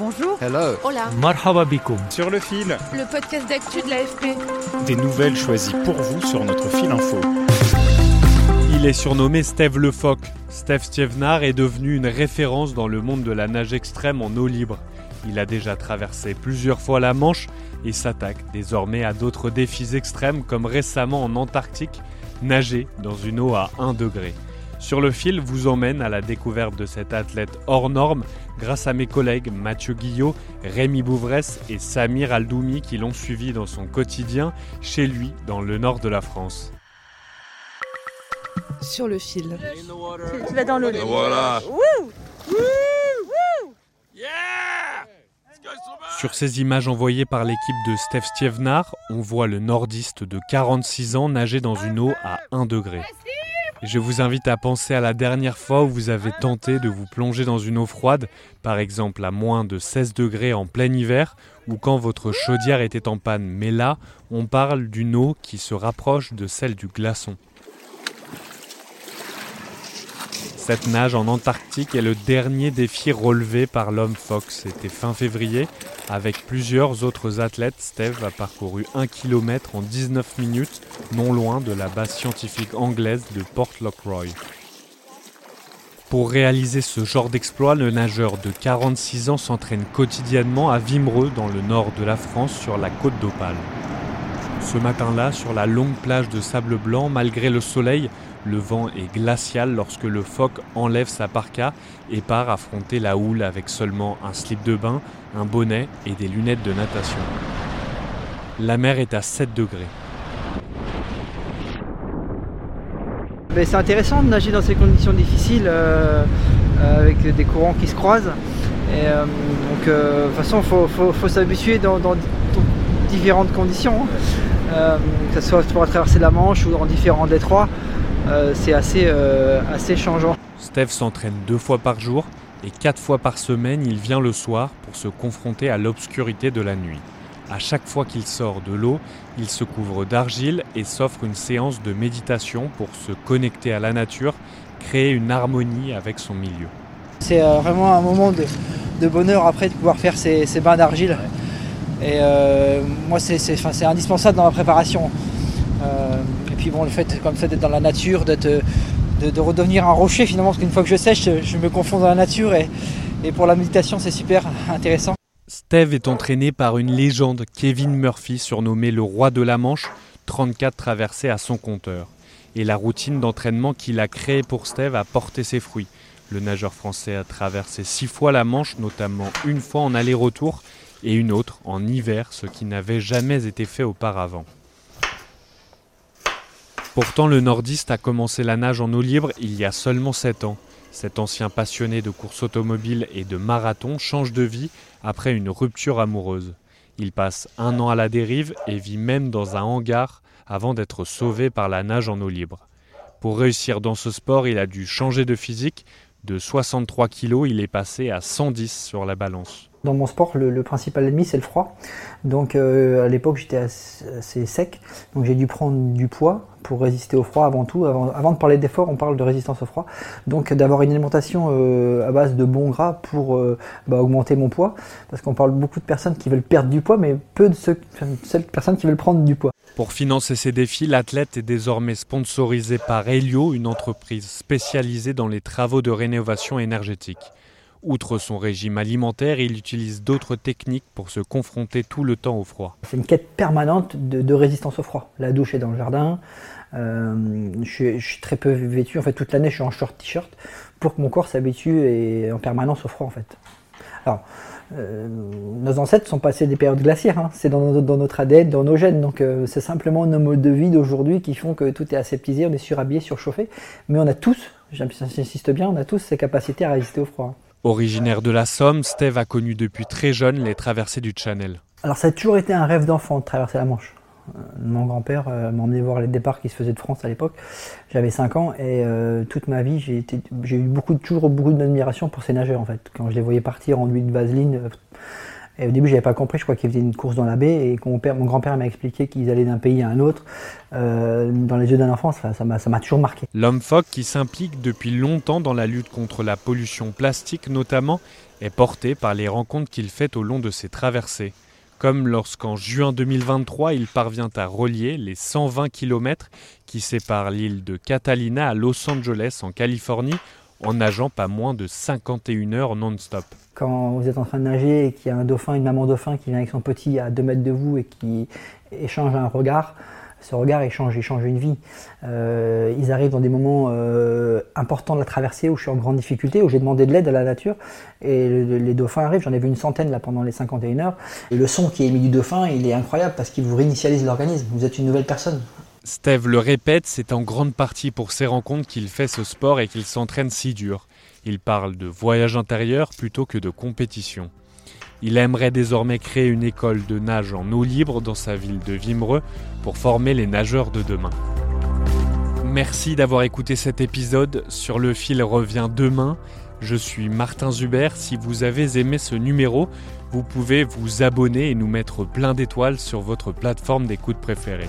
Bonjour. Hello. Hola. Marhaba bikoum. Sur le fil. Le podcast d'actu de l'AFP. Des nouvelles choisies pour vous sur notre fil info. Il est surnommé Steve le Phoque. Steve Stievenard est devenu une référence dans le monde de la nage extrême en eau libre. Il a déjà traversé plusieurs fois la Manche et s'attaque désormais à d'autres défis extrêmes comme récemment en Antarctique, nager dans une eau à 1 degré. Sur le fil vous emmène à la découverte de cet athlète hors norme grâce à mes collègues Mathieu Guillot, Rémi Bouvresse et Samir Aldoumi qui l'ont suivi dans son quotidien chez lui dans le nord de la France. Sur le fil. Tu vas dans l'eau. Voilà. Sur ces images envoyées par l'équipe de Steph Stievenard, on voit le nordiste de 46 ans nager dans une eau à 1 degré. Je vous invite à penser à la dernière fois où vous avez tenté de vous plonger dans une eau froide, par exemple à moins de 16 degrés en plein hiver, ou quand votre chaudière était en panne. Mais là, on parle d'une eau qui se rapproche de celle du glaçon. Cette nage en Antarctique est le dernier défi relevé par l'homme Fox. C'était fin février. Avec plusieurs autres athlètes, Steve a parcouru 1 km en 19 minutes, non loin de la base scientifique anglaise de Port Lockroy. Pour réaliser ce genre d'exploit, le nageur de 46 ans s'entraîne quotidiennement à Vimereux, dans le nord de la France, sur la côte d'Opale. Ce matin-là, sur la longue plage de sable blanc, malgré le soleil, le vent est glacial lorsque le phoque enlève sa parka et part affronter la houle avec seulement un slip de bain, un bonnet et des lunettes de natation. La mer est à 7 degrés. C'est intéressant de nager dans ces conditions difficiles euh, euh, avec des courants qui se croisent. Euh, donc, de toute façon, il faut, s'habituer dans, différentes conditions. hein. Que ce soit pour traverser la Manche ou dans différents détroits, c'est assez, euh, assez changeant. Steve s'entraîne deux fois par jour et quatre fois par semaine, il vient le soir pour se confronter à l'obscurité de la nuit. À chaque fois qu'il sort de l'eau, il se couvre d'argile et s'offre une séance de méditation pour se connecter à la nature, créer une harmonie avec son milieu. C'est euh, vraiment un moment de, de bonheur après de pouvoir faire ces, ces bains d'argile. Et euh, moi, c'est indispensable dans ma préparation. Euh, puis bon, le fait comme ça d'être dans la nature, euh, de, de redevenir un rocher finalement, parce qu'une fois que je sèche, je, je me confonds dans la nature. Et, et pour la méditation, c'est super intéressant. Steve est entraîné par une légende, Kevin Murphy, surnommé le roi de la Manche, 34 traversées à son compteur. Et la routine d'entraînement qu'il a créée pour Steve a porté ses fruits. Le nageur français a traversé six fois la Manche, notamment une fois en aller-retour et une autre en hiver, ce qui n'avait jamais été fait auparavant. Pourtant, le nordiste a commencé la nage en eau libre il y a seulement 7 ans. Cet ancien passionné de course automobile et de marathon change de vie après une rupture amoureuse. Il passe un an à la dérive et vit même dans un hangar avant d'être sauvé par la nage en eau libre. Pour réussir dans ce sport, il a dû changer de physique. De 63 kg, il est passé à 110 sur la balance. Dans mon sport, le, principal ennemi, c'est le froid. Donc euh, à l'époque, j'étais assez, sec. Donc j'ai dû prendre du poids pour résister au froid avant tout. Avant, de parler d'effort, on parle de résistance au froid. Donc d'avoir une alimentation euh, à base de bons gras pour euh, bah, augmenter mon poids. Parce qu'on parle beaucoup de personnes qui veulent perdre du poids, mais peu de celles personnes qui veulent prendre du poids. Pour financer ses défis, l'athlète est désormais sponsorisé par Helio, une entreprise spécialisée dans les travaux de rénovation énergétique. Outre son régime alimentaire, il utilise d'autres techniques pour se confronter tout le temps au froid. C'est une quête permanente de, résistance au froid. La douche est dans le jardin. Euh, je, suis, très peu vêtu. En fait, toute l'année, je suis en short t-shirt pour que mon corps s'habitue et en permanence au froid, en fait. Alors, euh, nos ancêtres sont passés des périodes glaciaires. Hein. C'est dans, dans, notre ADN, dans nos gènes. Donc, euh, c'est simplement nos modes de vie d'aujourd'hui qui font que tout est aseptisé, on est surhabillé, surchauffé. Mais on a tous j'insiste bien, on a tous ces capacités à résister au froid. Originaire de la Somme, Steve a connu depuis très jeune les traversées du Channel. Alors ça a toujours été un rêve d'enfant de traverser la Manche. Euh, mon grand-père euh, m'a emmené voir les départs qui se faisaient de France à l'époque. J'avais 5 ans et euh, toute ma vie, j'ai, eu beaucoup, toujours beaucoup d'admiration pour ces nageurs en fait. Quand je les voyais partir en huile de vaseline, au début, je n'avais pas compris, je crois qu'ils faisaient une course dans la baie, et mon, grand-père m'a expliqué qu'ils allaient d'un pays à un autre, dans les yeux d'un enfant, ça, ça m'a toujours marqué. L'homme phoque, qui s'implique depuis longtemps dans la lutte contre la pollution plastique notamment, est porté par les rencontres qu'il fait au long de ses traversées. Comme lorsqu'en juin 2023, il parvient à relier les 120 km qui séparent l'île de Catalina à Los Angeles en Californie en nageant pas moins de 51 heures non-stop. Quand vous êtes en train de nager et qu'il y a un dauphin, une maman dauphin qui vient avec son petit à 2 mètres de vous et qui échange un regard, ce regard échange, échange une vie. Euh, ils arrivent dans des moments euh, importants de la traversée où je suis en grande difficulté, où j'ai demandé de l'aide à la nature. Et les dauphins arrivent, j'en ai vu une centaine là pendant les 51 heures. Et le son qui est émis du dauphin, il est incroyable parce qu'il vous réinitialise l'organisme. Vous êtes une nouvelle personne. Steve le répète, c'est en grande partie pour ces rencontres qu'il fait ce sport et qu'il s'entraîne si dur. Il parle de voyage intérieur plutôt que de compétition. Il aimerait désormais créer une école de nage en eau libre dans sa ville de Vimereux pour former les nageurs de demain. Merci d'avoir écouté cet épisode. Sur le fil revient demain. Je suis Martin Zuber. Si vous avez aimé ce numéro, vous pouvez vous abonner et nous mettre plein d'étoiles sur votre plateforme d'écoute préférée.